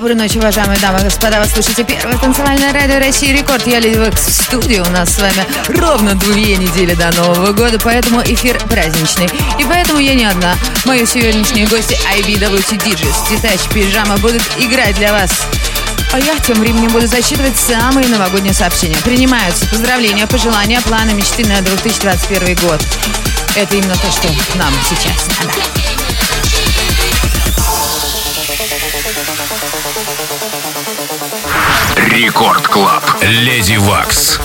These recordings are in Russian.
Доброй ночи, уважаемые дамы и господа. Вы слушаете первое танцевальное радио России Рекорд. Я Леди Векс в студии. У нас с вами ровно две недели до Нового года, поэтому эфир праздничный. И поэтому я не одна. Мои сегодняшние гости IBWT DJs, Титач, Пижама будут играть для вас. А я тем временем буду зачитывать самые новогодние сообщения. Принимаются поздравления, пожелания, планы, мечты на 2021 год. Это именно то, что нам сейчас надо. Рекорд Клаб. Леди Вакс.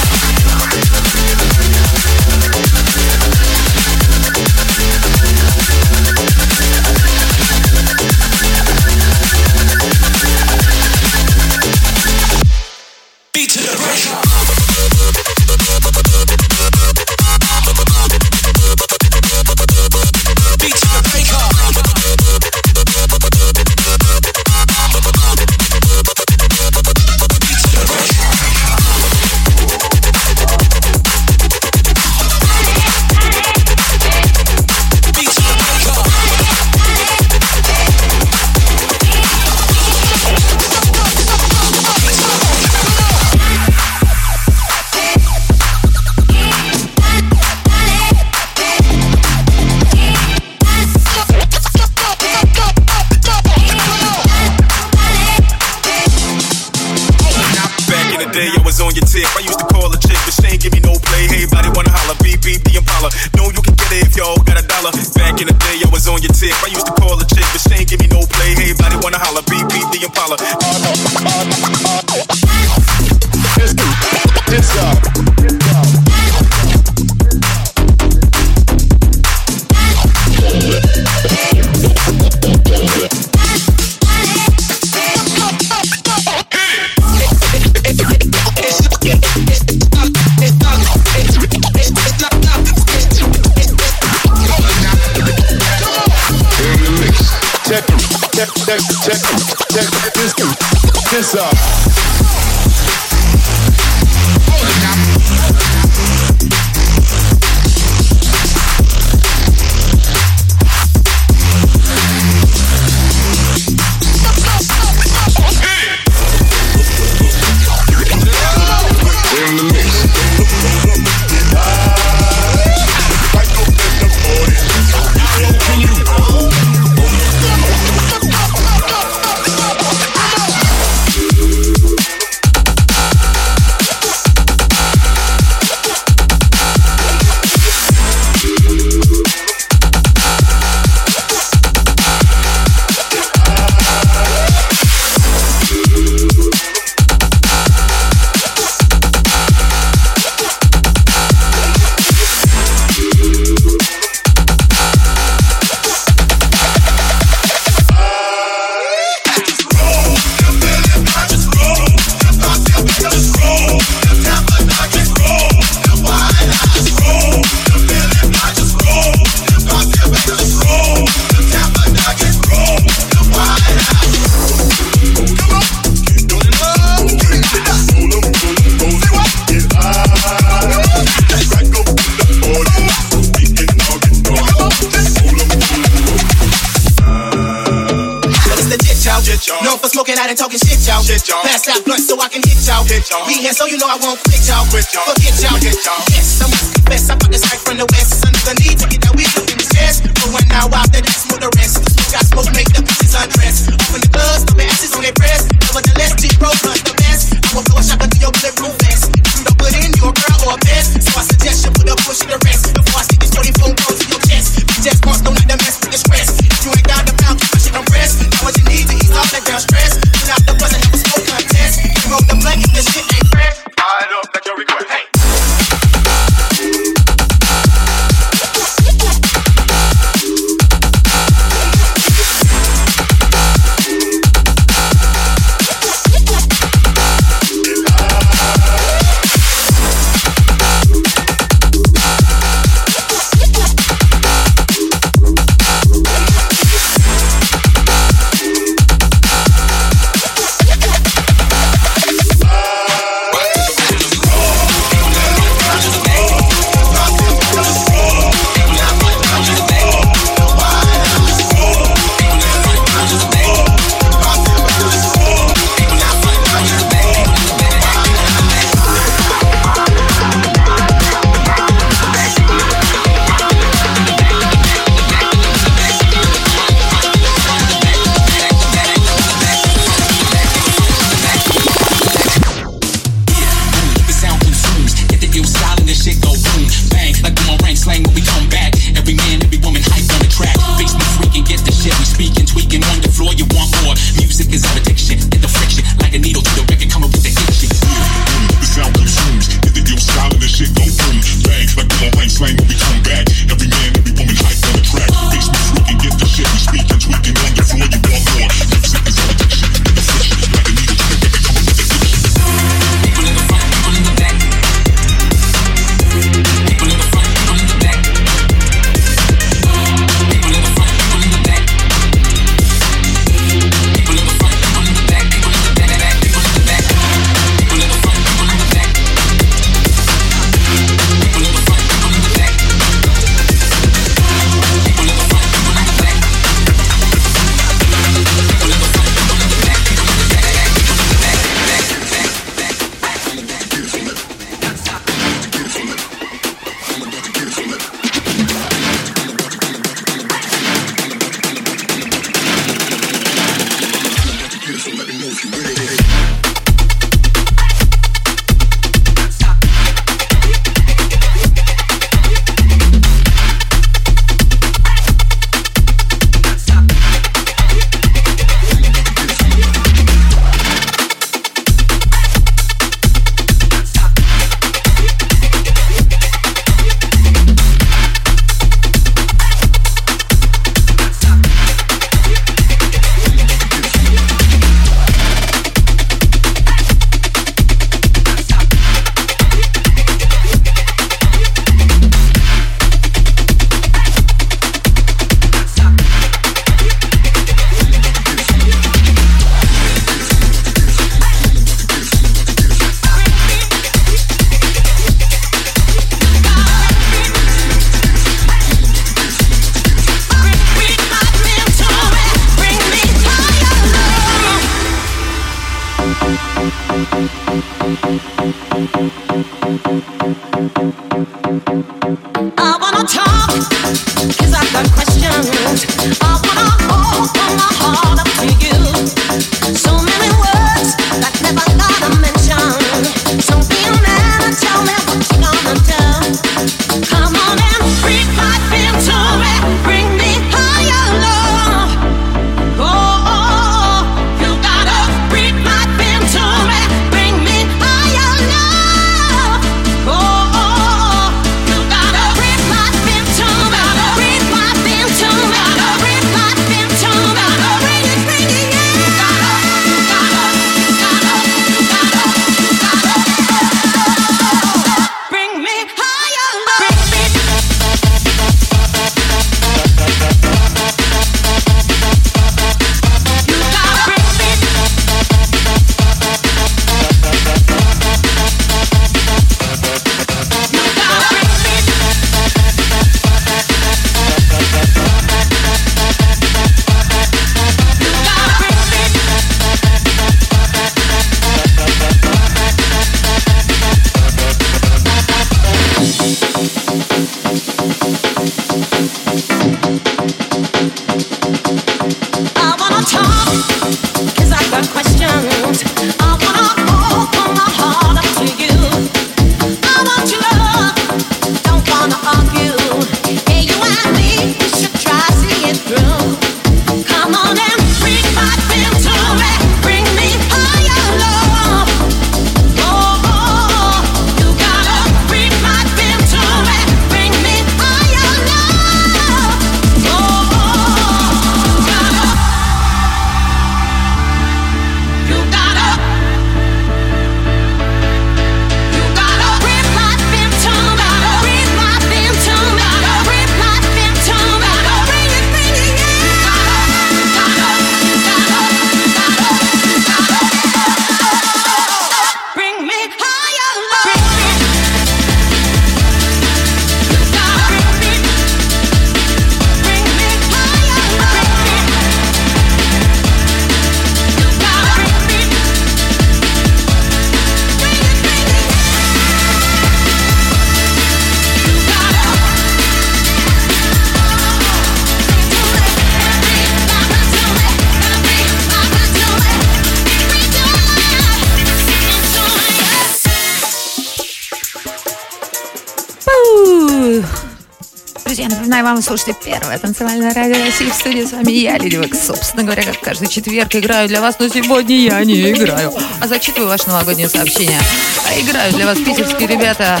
Вам слушайте первое танцевальное радио России в студии. С вами я, Леди Векс. Собственно говоря, как каждый четверг играю для вас, но сегодня я не играю, а зачитываю ваши новогодние сообщения. А играю для вас питерские ребята,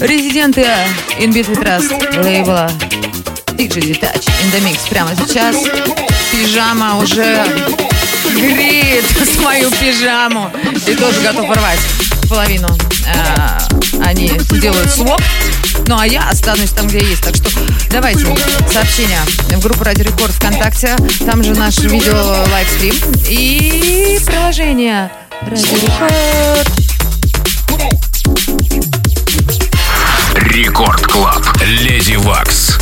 резиденты In Beat With Trust, лейбла DJ Detach in the Mix. Прямо сейчас пижама уже греет свою пижаму и тоже готов рвать половину. А, они делают swap, ну а я останусь там, где есть. Так что давайте сообщения в группу Радио Рекорд ВКонтакте. Там же наш видео livestream и приложение Радио Рекорд. Record Club. Lady Waks.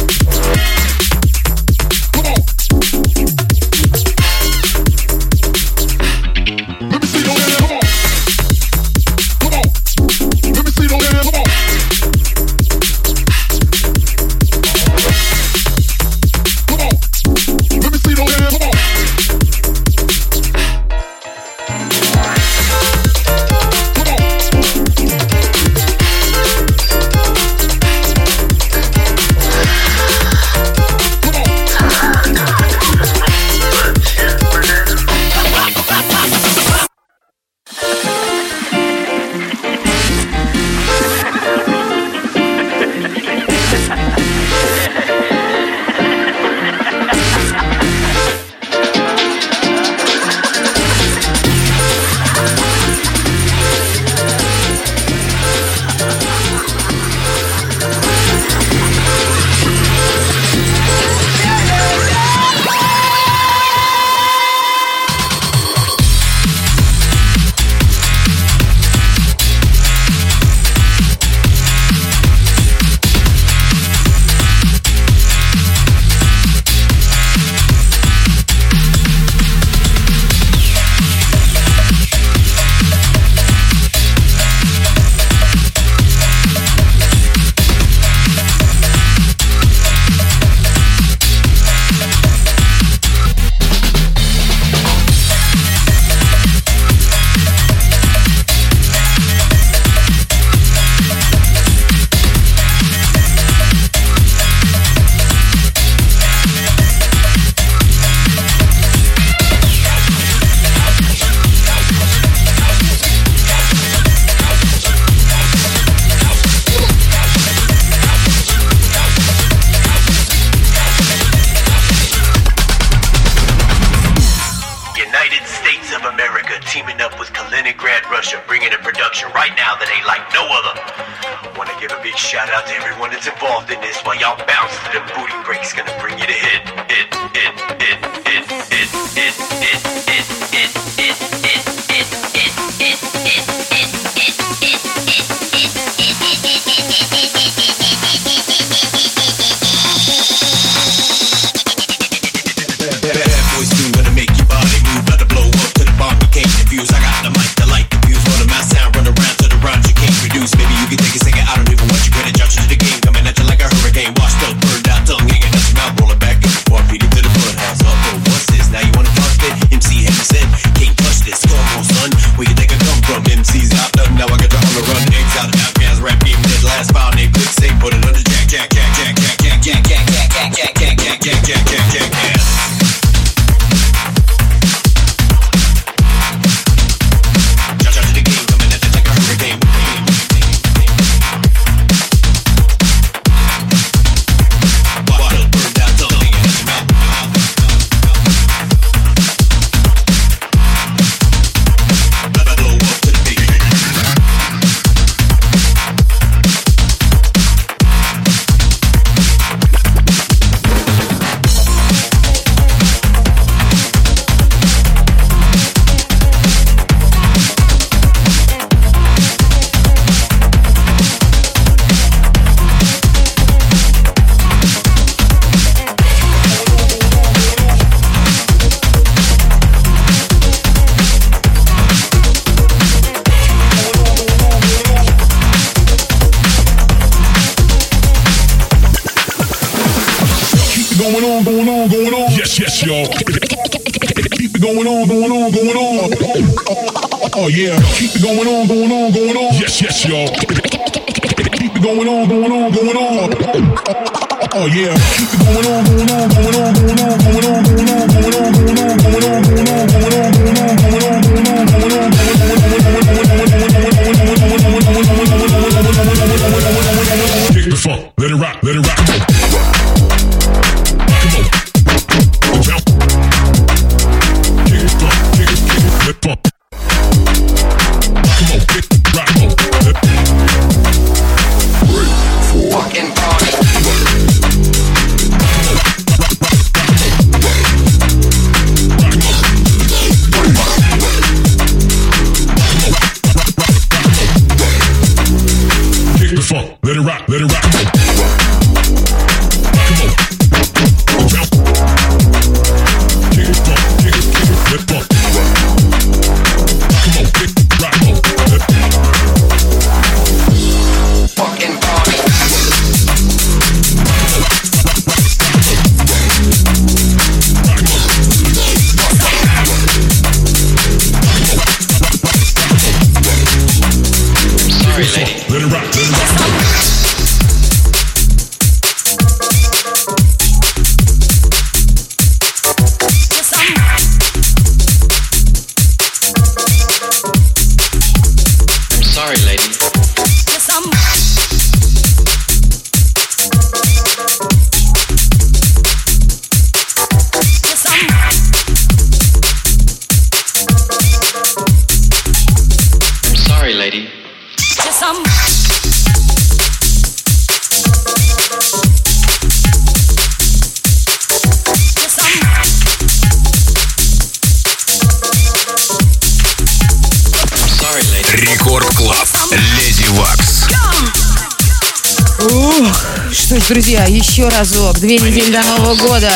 еще разок. Две недели до Нового года.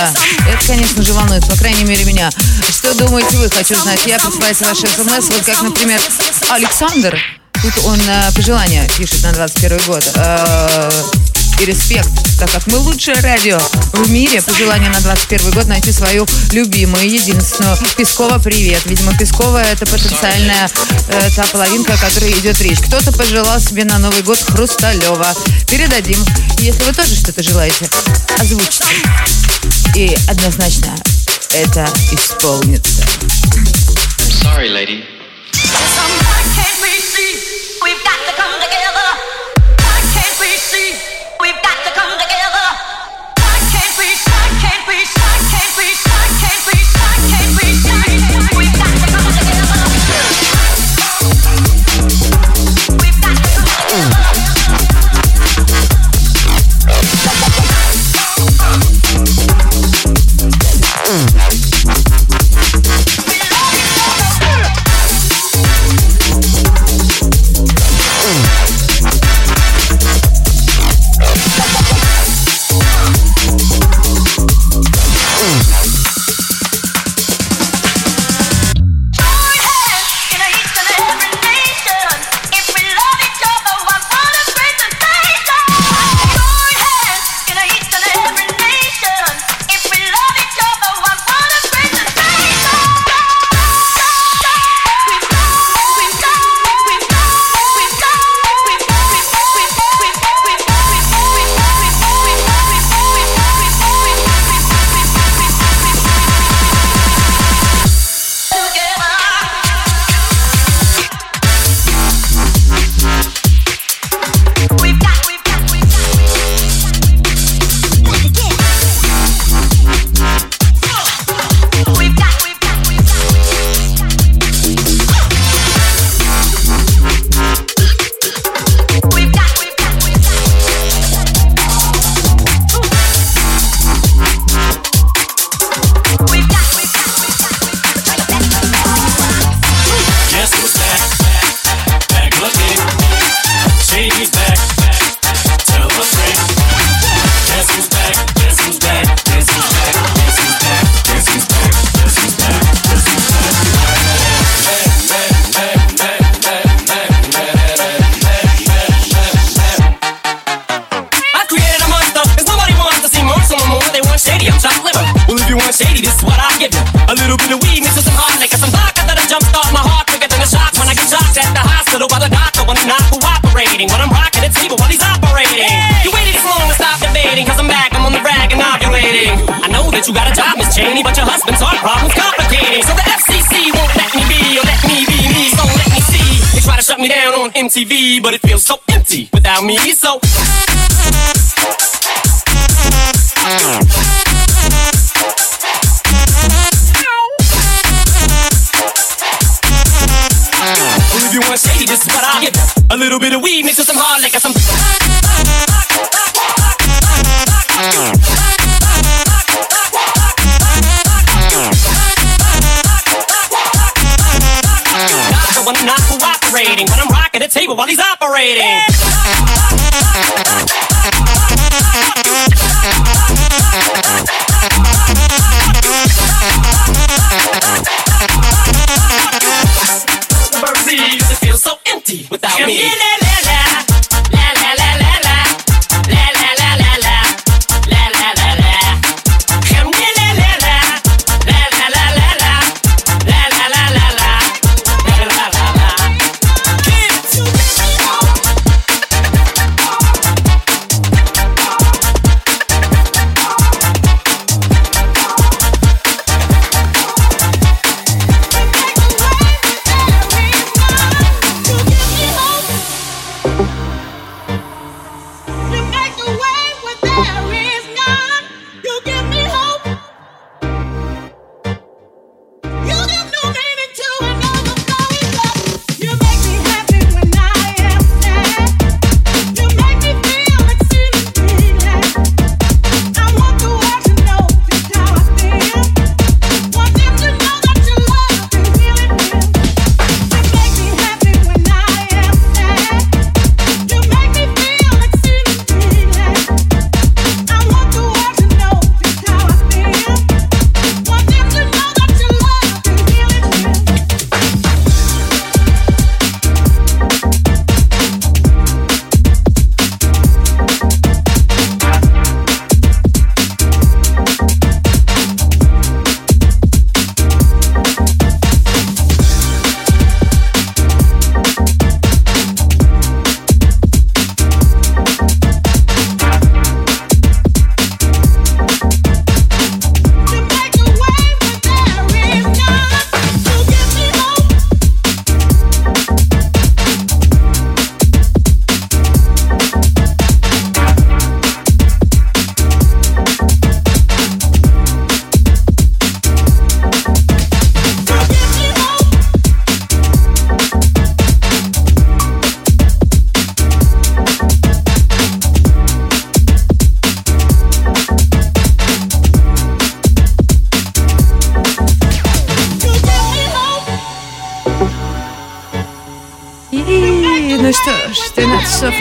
Это, конечно же, волнует, по крайней мере, меня. Что думаете вы, хочу знать. Я присылайте ваши смс, вот как, например, Александр. Тут он э, пожелания пишет на 21 год. Э, и респект, так как мы лучшее радио в мире. Пожелание на 21 год найти свою любимую, единственную. Пескова, привет. Видимо, Пескова это потенциальная э, та половинка, о которой идет речь. Кто-то пожелал себе на Новый год Хрусталева. Передадим. Если вы тоже что-то желаете, озвучьте. И однозначно это исполнится. Sorry, lady.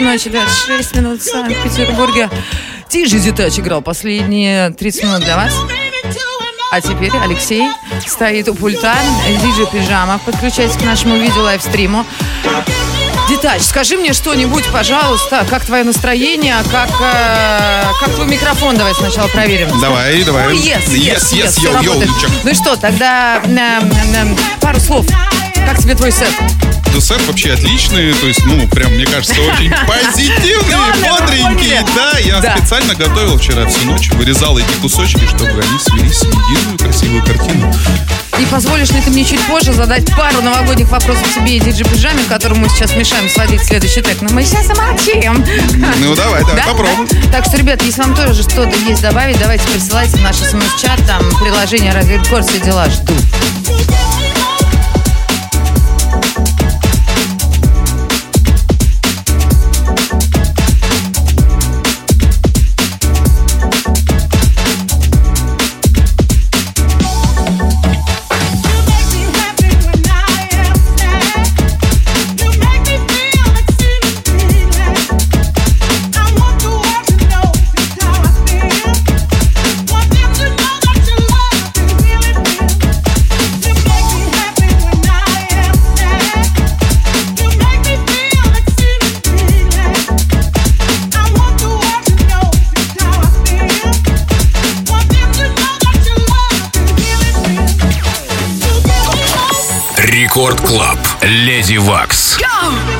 13 часов ночи, 26 минут в Санкт-Петербурге. Тиже Дитач играл последние 30 минут для вас. А теперь Алексей стоит у пульта, диджей пижама. Подключайтесь к нашему видео лайвстриму. Детач, скажи мне что-нибудь, пожалуйста, как твое настроение, как, э, как твой микрофон, давай сначала проверим. Давай, давай. Ой, yes, Yes, yes, yes, yes, всё йоу, йоу, работает. Лучак. Ну и что, тогда эм, эм, пару слов. Как тебе твой сет? Ну, сет вообще отличный, то есть, ну, прям, мне кажется, очень позитивный, бодренький. Да, я Да. специально готовил вчера всю ночь, вырезал эти кусочки, чтобы они слились в единую красивую картину. И позволишь ли ты мне чуть позже задать пару новогодних вопросов тебе и диджи пижаме, которому мы сейчас мешаем сводить следующий трек. Но мы сейчас замолчим. Ну, давай, давай, Да? попробуем. Да? Так что, ребят, если вам тоже что-то есть добавить, давайте присылайте в наш смс-чат, там приложение Радио Рекорд, все дела жду. Рекорд Клаб. Леди Вакс. You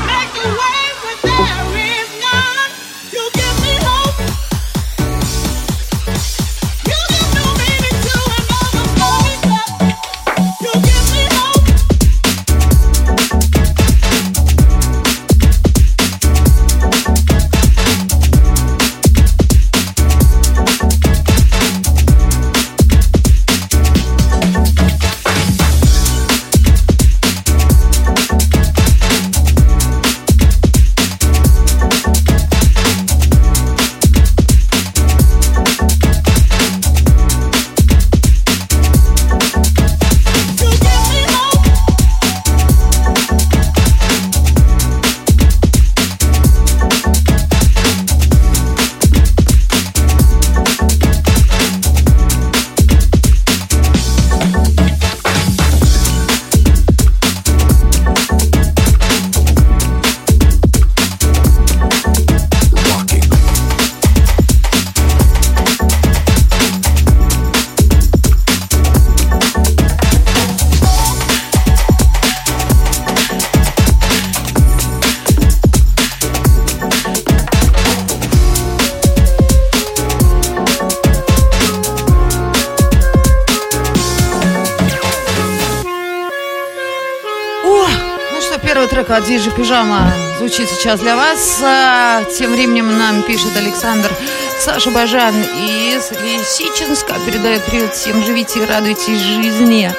сейчас для вас. А, Тем временем нам пишет Александр Саша Бажан из Лисичинска. Передает привет всем. Живите и радуйтесь жизни.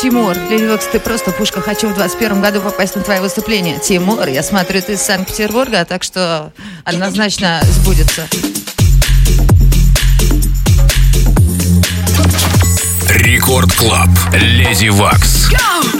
Тимур, Lady Waks, ты просто пушка. Хочу в 21 году попасть на твое выступление. Тимур, я смотрю, ты из Санкт-Петербурга, так что однозначно сбудется. Record Club. Lady Waks. Put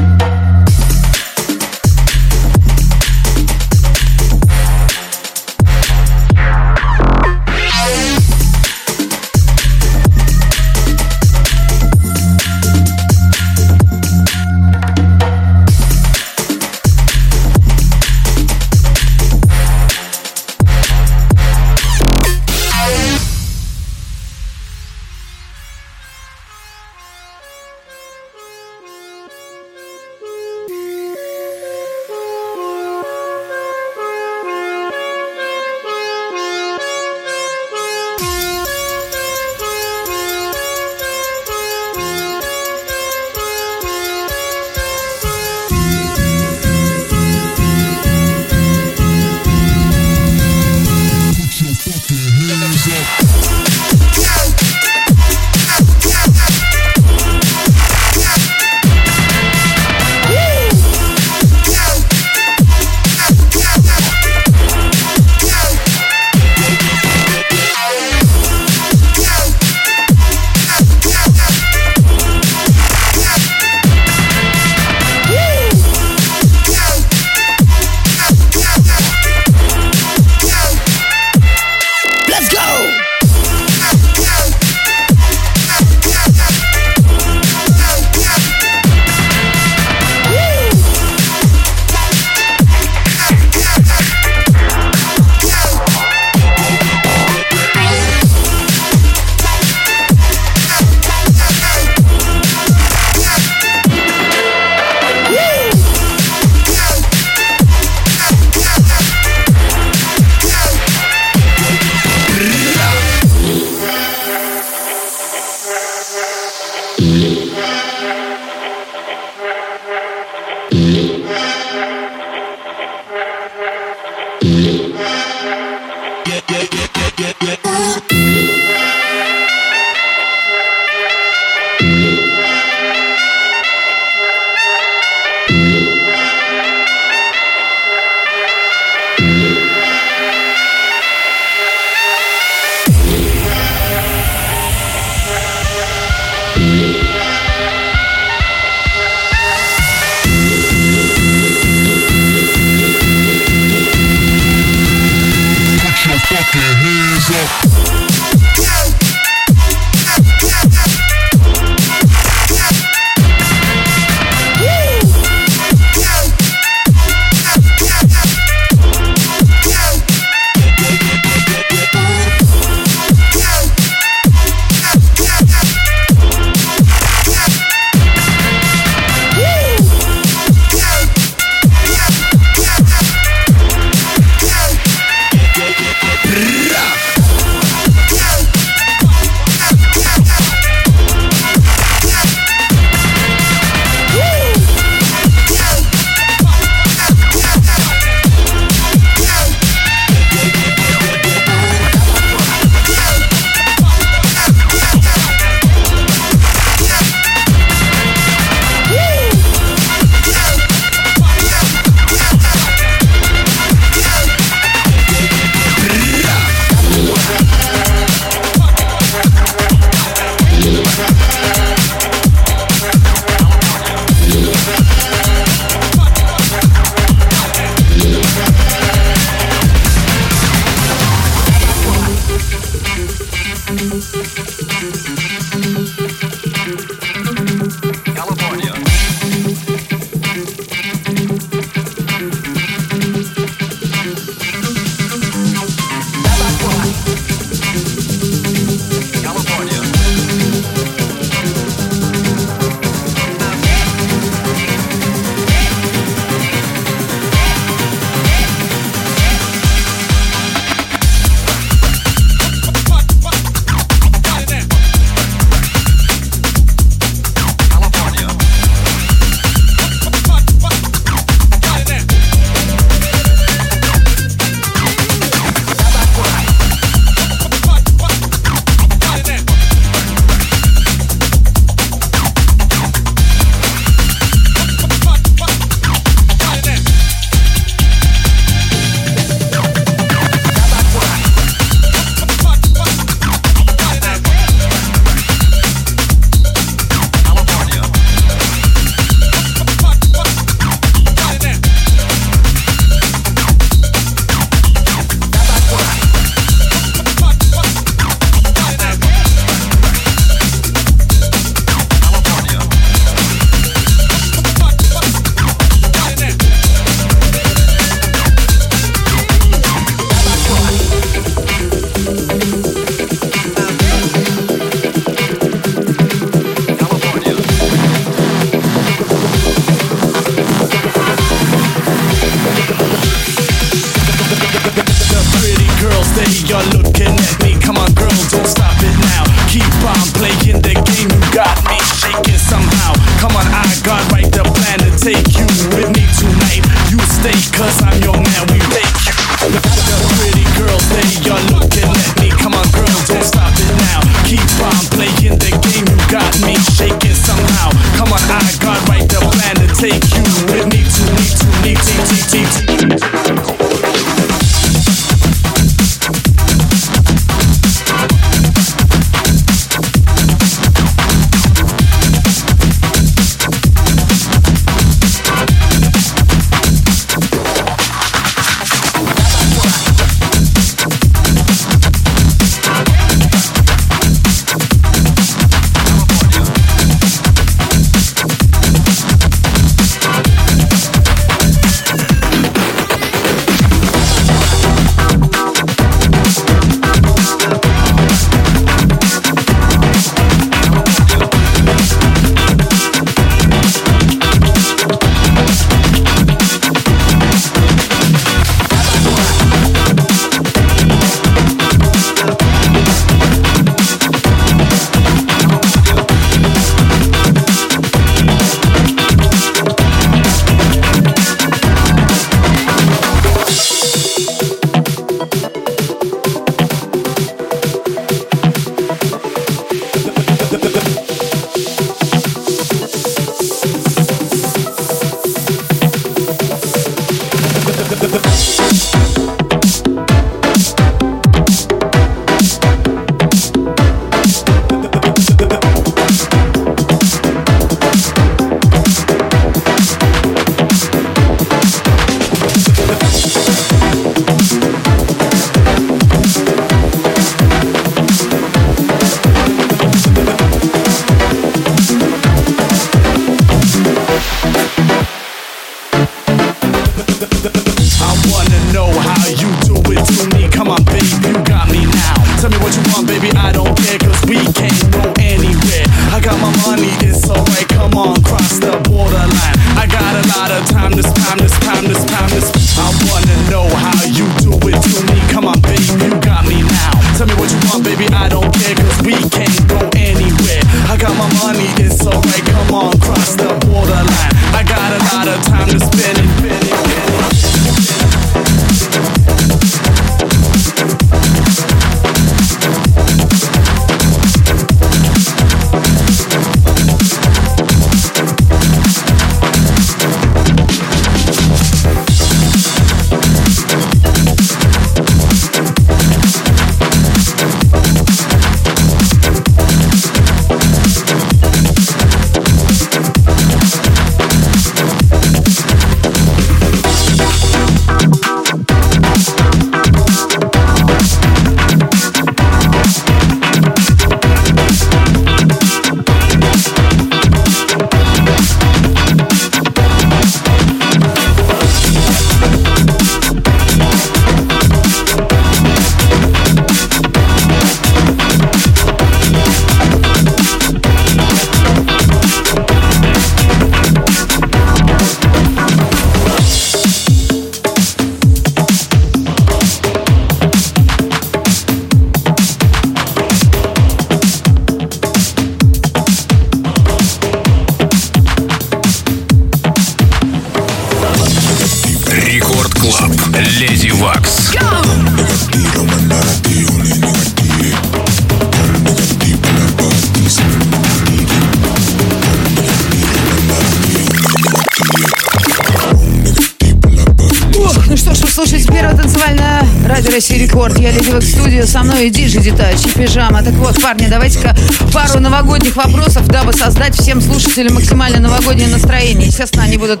пижама. Так вот, парни, давайте-ка пару новогодних вопросов, дабы создать всем слушателям максимально новогоднее настроение. Естественно, они будут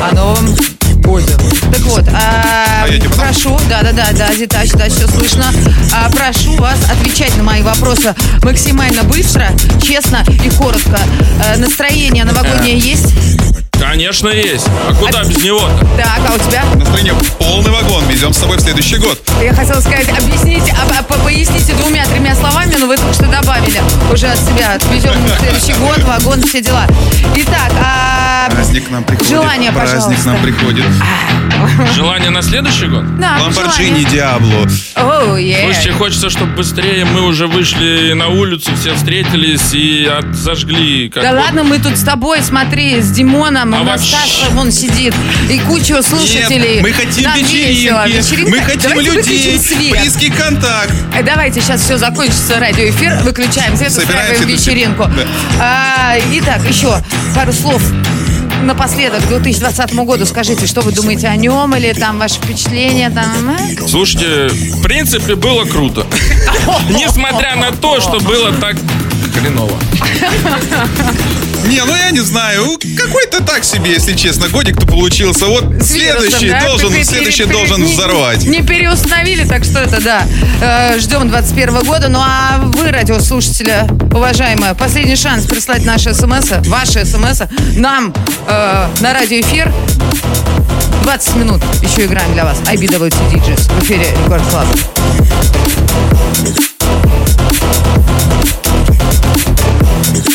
о новом годе. Так вот, а, а прошу, да-да-да, да, Зитач, да, все слышно. А, прошу вас отвечать на мои вопросы максимально быстро, честно и коротко. А, настроение новогоднее есть? Конечно есть. А куда а... без него-то? Так, а у тебя? Настроение полный вагон. Везем с тобой в следующий год. Я хотела сказать, объясните, а, а, поясните двумя-тремя словами, но вы только что добавили уже от себя. Везем в следующий год, вагон, все дела. Итак, а а, Праздник нам приходит. Желание, Праздник пожалуйста. нам приходит. Желание на следующий год? Да, Ламборджини желание. Диабло. Оу, е. Слушайте, хочется, чтобы быстрее мы уже вышли на улицу, все встретились и от- зажгли. Как Да вот- ладно, мы тут с тобой, смотри, с Димоном, А у нас вообще- Саша вон сидит, и куча слушателей. Нет, мы хотим Нам вечеринки. Вечеринка? Мы хотим Давайте людей. Близкий контакт. Э, Давайте, сейчас все закончится радиоэфир, выключаем свет, устраиваем вечеринку. Да. А, итак, еще пару слов напоследок к 2020 году. Скажите, что вы думаете о нем или там ваши впечатления? Там, а? Слушайте, в принципе, было круто. Несмотря на то, что было так хреново. Не, ну я не знаю. Какой-то так себе, если честно, годик-то получился. Вот следующий да? должен, Пере- следующий пере- должен не- взорвать. Не переустановили, так что это да. Э, Ждем 21 года. Ну а вы, радиослушатели, уважаемые, последний шанс прислать наши смс, ваши смс нам э, на радиоэфир. 20 минут еще играем для вас. IBWT DJs в эфире Record Club. Thank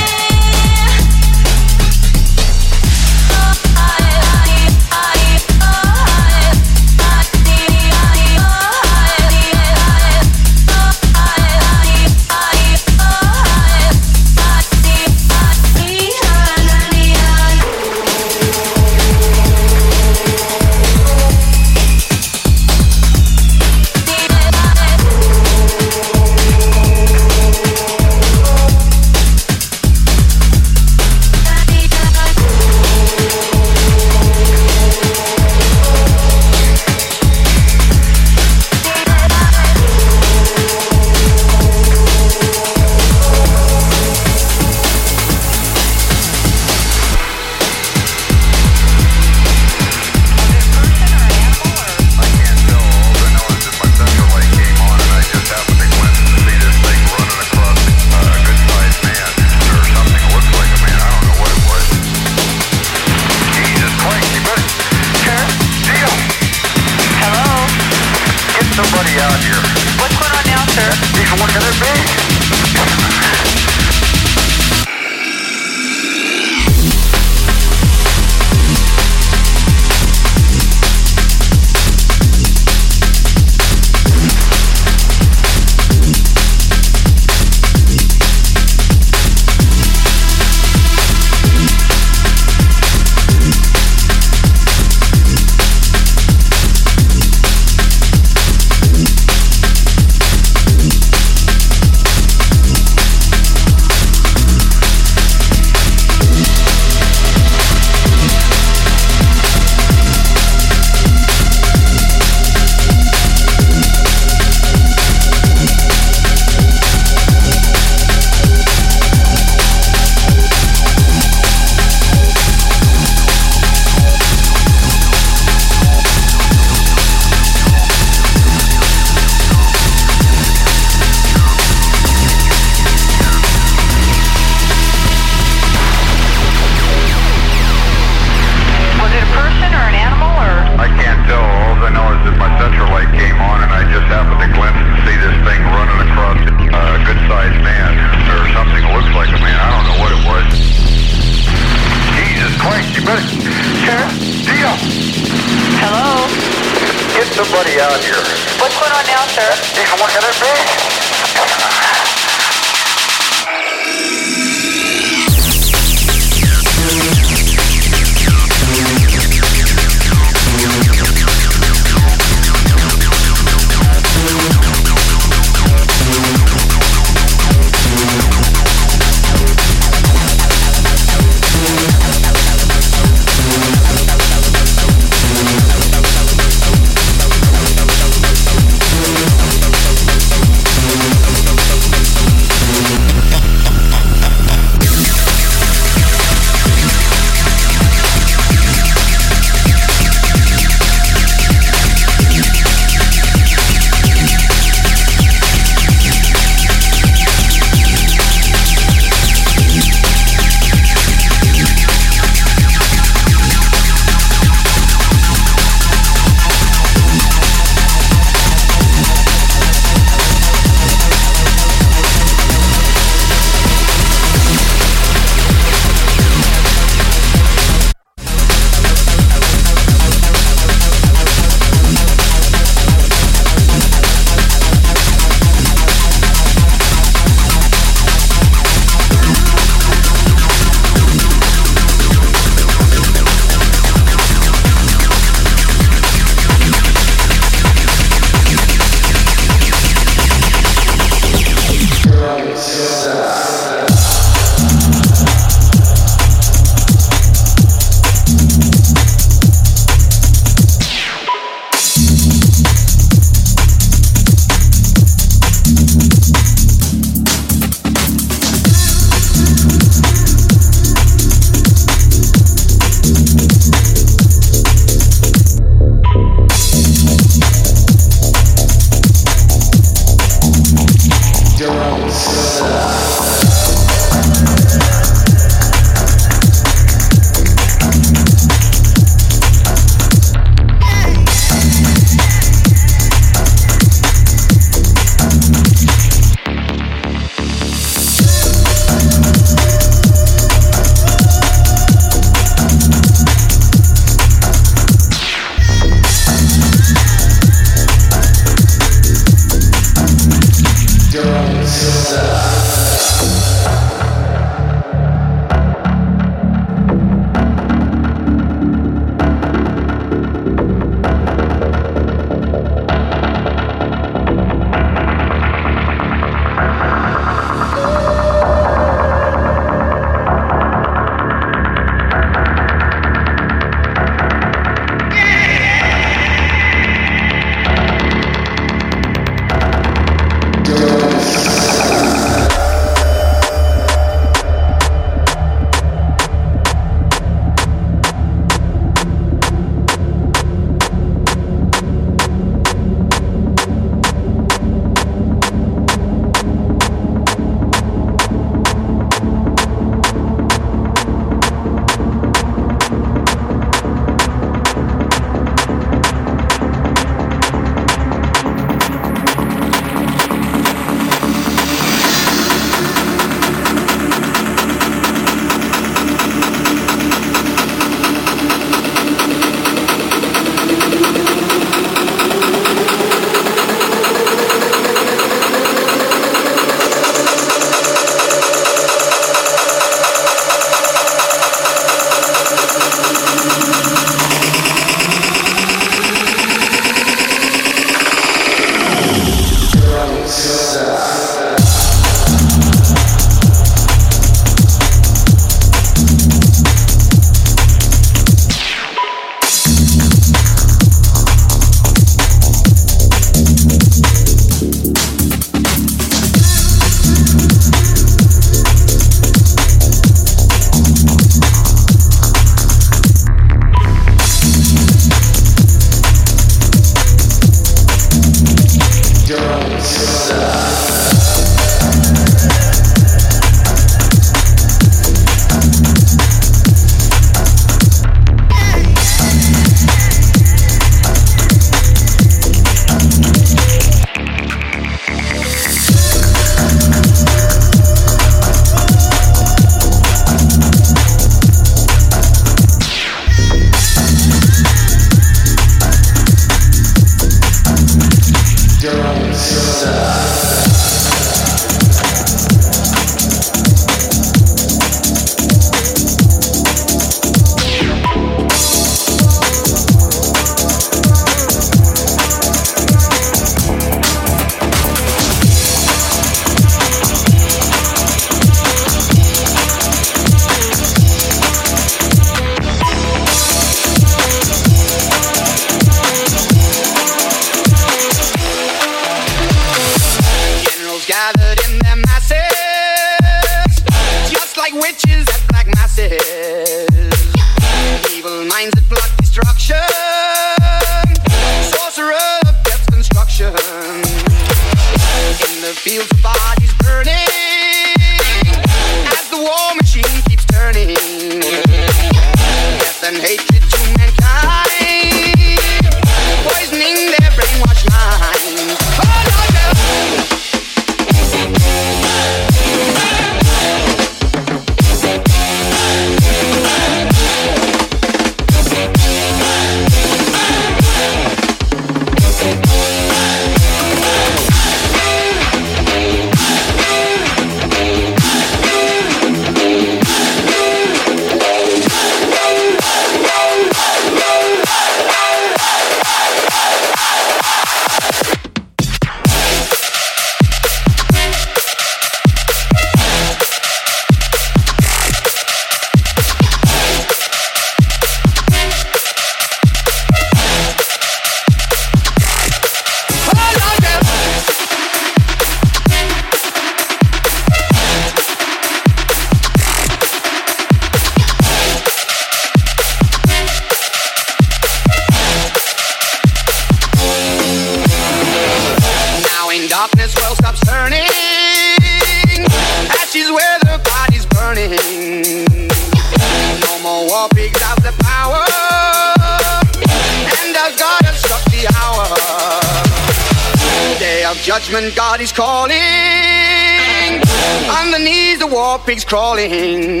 legs crawling,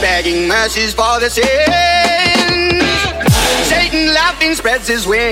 begging mercies for the sins. Satan laughing spreads his wings.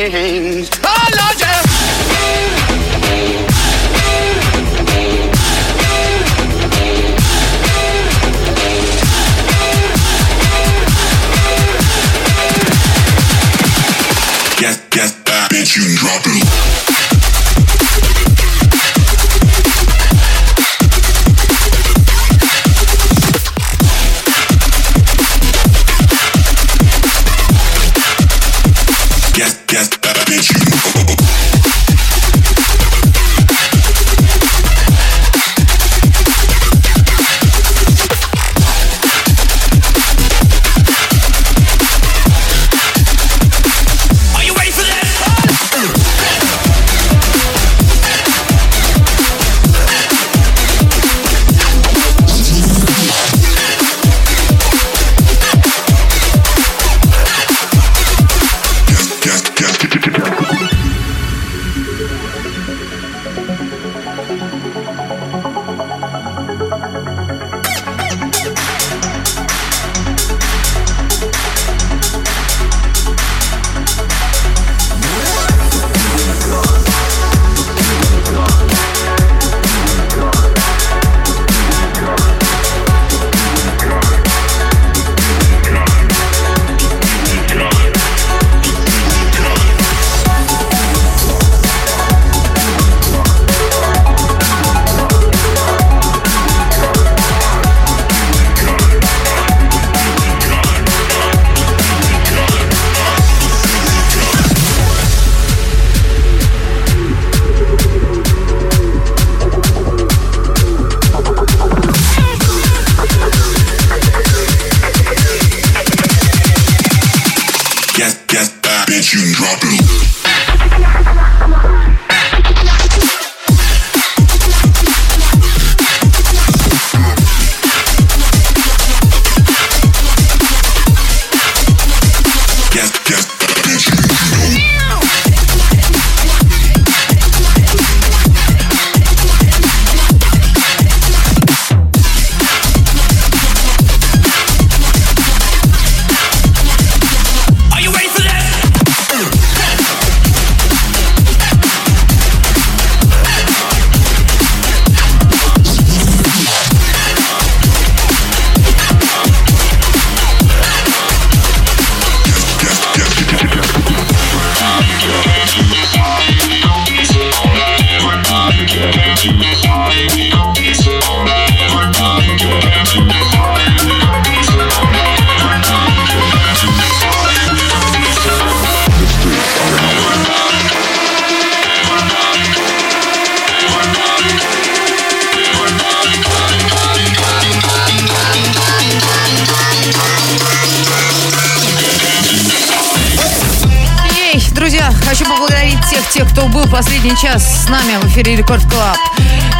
Последний час с нами в эфире Record Club.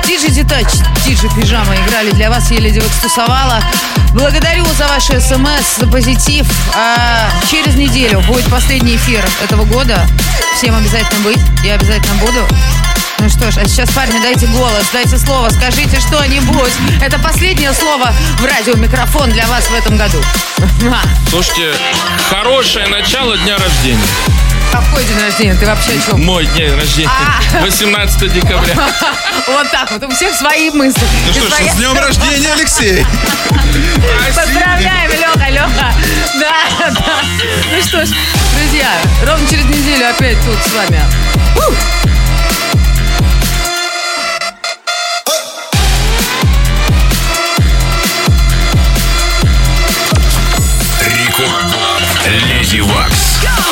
DJ Detach, DJ Пижама играли для вас, Waks тусовала. Благодарю за ваши смс, за позитив. А через неделю будет последний эфир этого года. Всем обязательно быть, я обязательно буду. Ну что ж, а сейчас, парни, дайте голос, дайте слово, скажите что-нибудь. Это последнее слово в радиомикрофон для вас в этом году. Слушайте, хорошее начало дня рождения. Какой день рождения? Ты вообще о чем? Мой день рождения. А. 18 декабря. Вот так вот. У всех свои мысли. Ну что ж, с днем рождения, Алексей! Поздравляем, Леха, Леха. Да, да. Ну что ж, друзья, ровно через неделю опять тут с вами. Леди Вакс.